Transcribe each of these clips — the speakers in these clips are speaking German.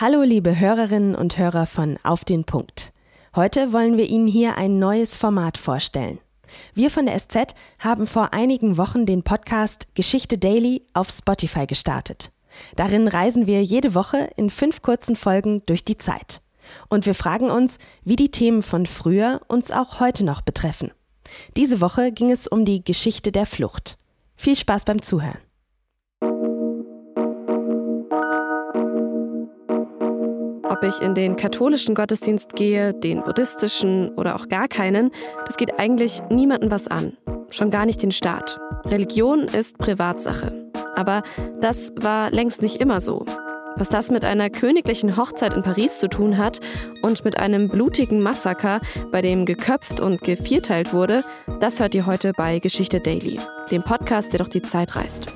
Hallo liebe Hörerinnen und Hörer von Auf den Punkt. Heute wollen wir Ihnen hier ein neues Format vorstellen. Wir von der SZ haben vor einigen Wochen den Podcast Geschichte Daily auf Spotify gestartet. Darin reisen wir jede Woche in fünf kurzen Folgen durch die Zeit. Und wir fragen uns, wie die Themen von früher uns auch heute noch betreffen. Diese Woche ging es um die Geschichte der Flucht. Viel Spaß beim Zuhören. Ob ich in den katholischen Gottesdienst gehe, den buddhistischen oder auch gar keinen, das geht eigentlich niemandem was an. Schon gar nicht den Staat. Religion ist Privatsache. Aber das war längst nicht immer so. Was das mit einer königlichen Hochzeit in Paris zu tun hat und mit einem blutigen Massaker, bei dem geköpft und gevierteilt wurde, das hört ihr heute bei Geschichte Daily, dem Podcast, der doch die Zeit reist.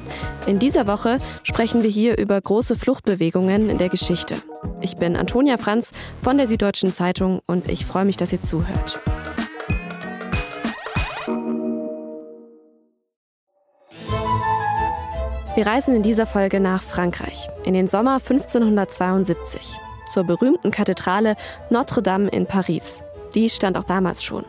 In dieser Woche sprechen wir hier über große Fluchtbewegungen in der Geschichte. Ich bin Antonia Franz von der Süddeutschen Zeitung und ich freue mich, dass ihr zuhört. Wir reisen in dieser Folge nach Frankreich, in den Sommer 1572, zur berühmten Kathedrale Notre-Dame in Paris. Die stand auch damals schon.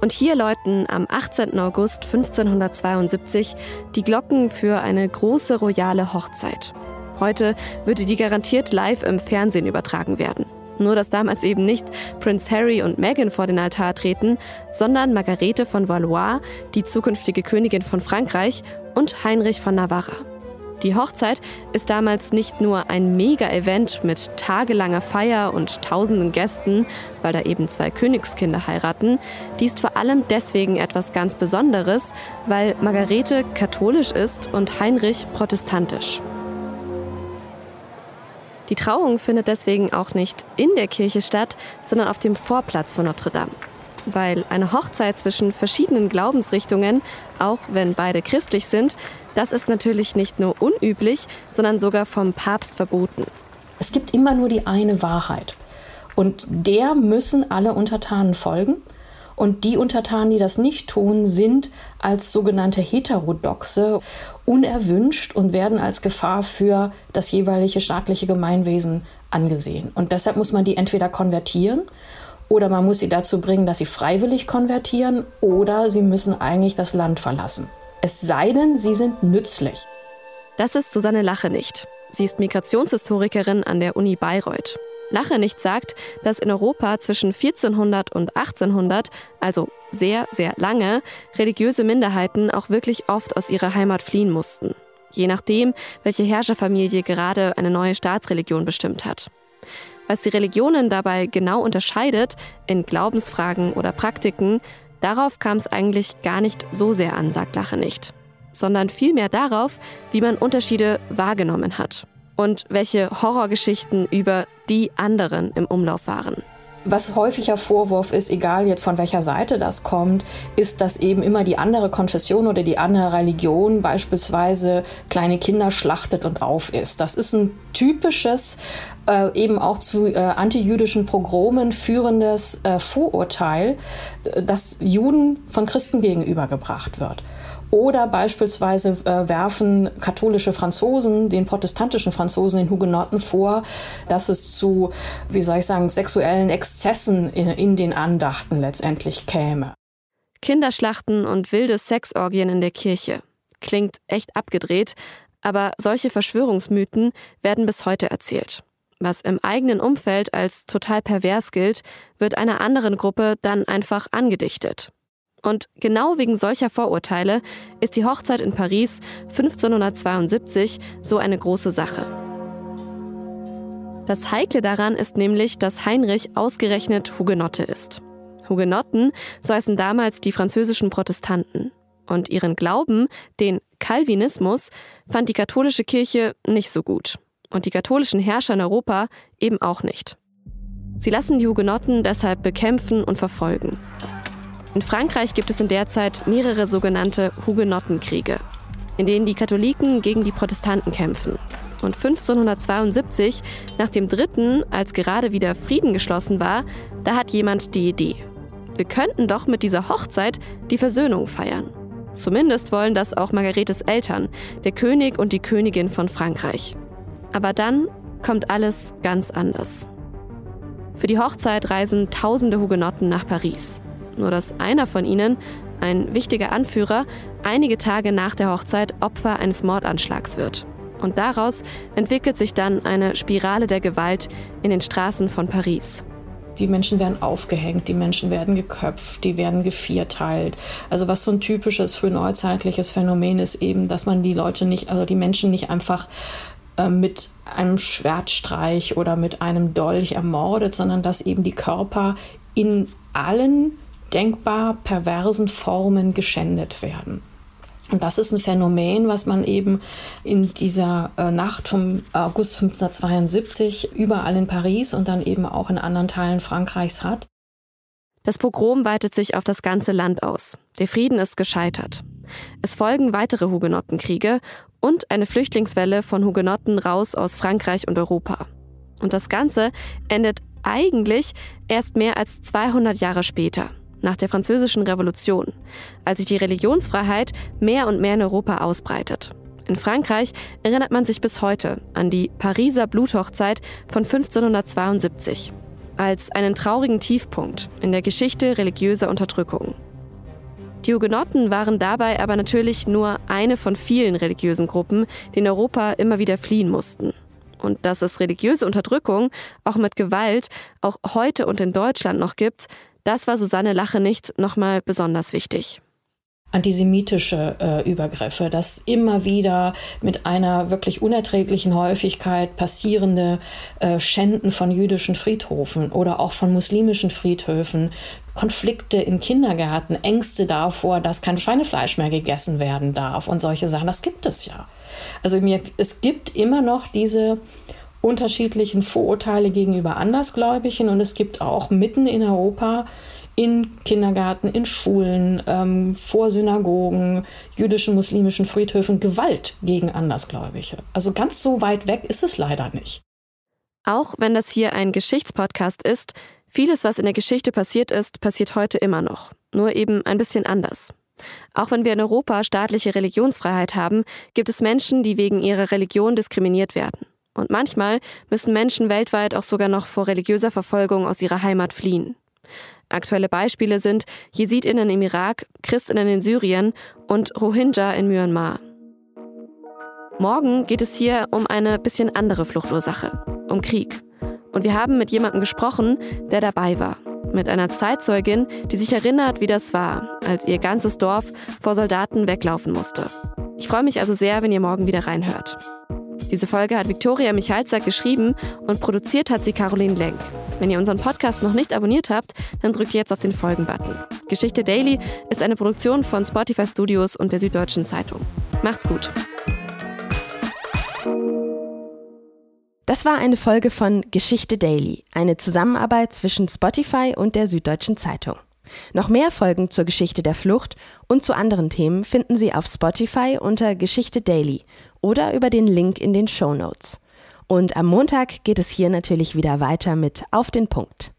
Und hier läuten am 18. August 1572 die Glocken für eine große royale Hochzeit. Heute würde die garantiert live im Fernsehen übertragen werden. Nur dass damals eben nicht Prince Harry und Meghan vor den Altar treten, sondern Margarete von Valois, die zukünftige Königin von Frankreich, und Heinrich von Navarra. Die Hochzeit ist damals nicht nur ein Mega-Event mit tagelanger Feier und tausenden Gästen, weil da eben zwei Königskinder heiraten. Die ist vor allem deswegen etwas ganz Besonderes, weil Margarete katholisch ist und Heinrich protestantisch. Die Trauung findet deswegen auch nicht in der Kirche statt, sondern auf dem Vorplatz von Notre Dame. Weil eine Hochzeit zwischen verschiedenen Glaubensrichtungen, auch wenn beide christlich sind, das ist natürlich nicht nur unüblich, sondern sogar vom Papst verboten. Es gibt immer nur die eine Wahrheit. Und der müssen alle Untertanen folgen. Und die Untertanen, die das nicht tun, sind als sogenannte Heterodoxe unerwünscht und werden als Gefahr für das jeweilige staatliche Gemeinwesen angesehen. Und deshalb muss man die entweder konvertieren oder man muss sie dazu bringen, dass sie freiwillig konvertieren oder sie müssen eigentlich das Land verlassen. Es sei denn, sie sind nützlich. Das ist Susanne Lache nicht. Sie ist Migrationshistorikerin an der Uni Bayreuth. Lache nicht sagt, dass in Europa zwischen 1400 und 1800, also sehr, sehr lange, religiöse Minderheiten auch wirklich oft aus ihrer Heimat fliehen mussten. Je nachdem, welche Herrscherfamilie gerade eine neue Staatsreligion bestimmt hat. Was die Religionen dabei genau unterscheidet, in Glaubensfragen oder Praktiken, Darauf kam es eigentlich gar nicht so sehr an, sagt Lache nicht, sondern vielmehr darauf, wie man Unterschiede wahrgenommen hat und welche Horrorgeschichten über die anderen im Umlauf waren. Was häufiger Vorwurf ist, egal jetzt von welcher Seite das kommt, ist, dass eben immer die andere Konfession oder die andere Religion beispielsweise kleine Kinder schlachtet und aufisst. Das ist ein typisches, äh, eben auch zu äh, antijüdischen Pogromen führendes äh, Vorurteil, das Juden von Christen gegenübergebracht wird. Oder beispielsweise äh, werfen katholische Franzosen den protestantischen Franzosen, den Hugenotten vor, dass es zu, wie soll ich sagen, sexuellen Exzessen in, in den Andachten letztendlich käme. Kinderschlachten und wilde Sexorgien in der Kirche. Klingt echt abgedreht, aber solche Verschwörungsmythen werden bis heute erzählt. Was im eigenen Umfeld als total pervers gilt, wird einer anderen Gruppe dann einfach angedichtet. Und genau wegen solcher Vorurteile ist die Hochzeit in Paris 1572 so eine große Sache. Das Heikle daran ist nämlich, dass Heinrich ausgerechnet Hugenotte ist. Hugenotten, so heißen damals die französischen Protestanten. Und ihren Glauben, den Calvinismus, fand die katholische Kirche nicht so gut. Und die katholischen Herrscher in Europa eben auch nicht. Sie lassen die Hugenotten deshalb bekämpfen und verfolgen. In Frankreich gibt es in der Zeit mehrere sogenannte Hugenottenkriege, in denen die Katholiken gegen die Protestanten kämpfen. Und 1572, nach dem dritten, als gerade wieder Frieden geschlossen war, da hat jemand die Idee. Wir könnten doch mit dieser Hochzeit die Versöhnung feiern. Zumindest wollen das auch Margaretes Eltern, der König und die Königin von Frankreich. Aber dann kommt alles ganz anders. Für die Hochzeit reisen tausende Hugenotten nach Paris. Nur dass einer von ihnen, ein wichtiger Anführer, einige Tage nach der Hochzeit Opfer eines Mordanschlags wird. Und daraus entwickelt sich dann eine Spirale der Gewalt in den Straßen von Paris. Die Menschen werden aufgehängt, die Menschen werden geköpft, die werden gevierteilt. Also was so ein typisches frühneuzeitliches Phänomen ist eben, dass man die Leute nicht, also die Menschen nicht einfach äh, mit einem Schwertstreich oder mit einem Dolch ermordet, sondern dass eben die Körper in allen denkbar perversen Formen geschändet werden. Und das ist ein Phänomen, was man eben in dieser äh, Nacht vom August 1572 überall in Paris und dann eben auch in anderen Teilen Frankreichs hat. Das Pogrom weitet sich auf das ganze Land aus. Der Frieden ist gescheitert. Es folgen weitere Hugenottenkriege und eine Flüchtlingswelle von Hugenotten raus aus Frankreich und Europa. Und das Ganze endet eigentlich erst mehr als 200 Jahre später, nach der Französischen Revolution, als sich die Religionsfreiheit mehr und mehr in Europa ausbreitet. In Frankreich erinnert man sich bis heute an die Pariser Bluthochzeit von 1572 als einen traurigen Tiefpunkt in der Geschichte religiöser Unterdrückung. Die Hugenotten waren dabei aber natürlich nur eine von vielen religiösen Gruppen, die in Europa immer wieder fliehen mussten. Und dass es religiöse Unterdrückung auch mit Gewalt auch heute und in Deutschland noch gibt, das war Susanne Lache nicht nochmal besonders wichtig antisemitische äh, Übergriffe, dass immer wieder mit einer wirklich unerträglichen Häufigkeit passierende äh, Schänden von jüdischen Friedhofen oder auch von muslimischen Friedhöfen, Konflikte in Kindergärten, Ängste davor, dass kein Schweinefleisch mehr gegessen werden darf und solche Sachen, das gibt es ja. Also mir, es gibt immer noch diese unterschiedlichen Vorurteile gegenüber Andersgläubigen und es gibt auch mitten in Europa in Kindergärten, in Schulen, ähm, vor Synagogen, jüdischen, muslimischen Friedhöfen Gewalt gegen Andersgläubige. Also ganz so weit weg ist es leider nicht. Auch wenn das hier ein Geschichtspodcast ist, vieles, was in der Geschichte passiert ist, passiert heute immer noch. Nur eben ein bisschen anders. Auch wenn wir in Europa staatliche Religionsfreiheit haben, gibt es Menschen, die wegen ihrer Religion diskriminiert werden. Und manchmal müssen Menschen weltweit auch sogar noch vor religiöser Verfolgung aus ihrer Heimat fliehen. Aktuelle Beispiele sind Jesidinnen im Irak, Christinnen in Syrien und Rohingya in Myanmar. Morgen geht es hier um eine bisschen andere Fluchtursache, um Krieg. Und wir haben mit jemandem gesprochen, der dabei war. Mit einer Zeitzeugin, die sich erinnert, wie das war, als ihr ganzes Dorf vor Soldaten weglaufen musste. Ich freue mich also sehr, wenn ihr morgen wieder reinhört. Diese Folge hat Viktoria Michalzack geschrieben und produziert hat sie Caroline Lenk. Wenn ihr unseren Podcast noch nicht abonniert habt, dann drückt jetzt auf den Folgen-Button. Geschichte Daily ist eine Produktion von Spotify Studios und der Süddeutschen Zeitung. Macht's gut. Das war eine Folge von Geschichte Daily, eine Zusammenarbeit zwischen Spotify und der Süddeutschen Zeitung. Noch mehr Folgen zur Geschichte der Flucht und zu anderen Themen finden Sie auf Spotify unter Geschichte Daily oder über den Link in den Show Notes. Und am Montag geht es hier natürlich wieder weiter mit Auf den Punkt.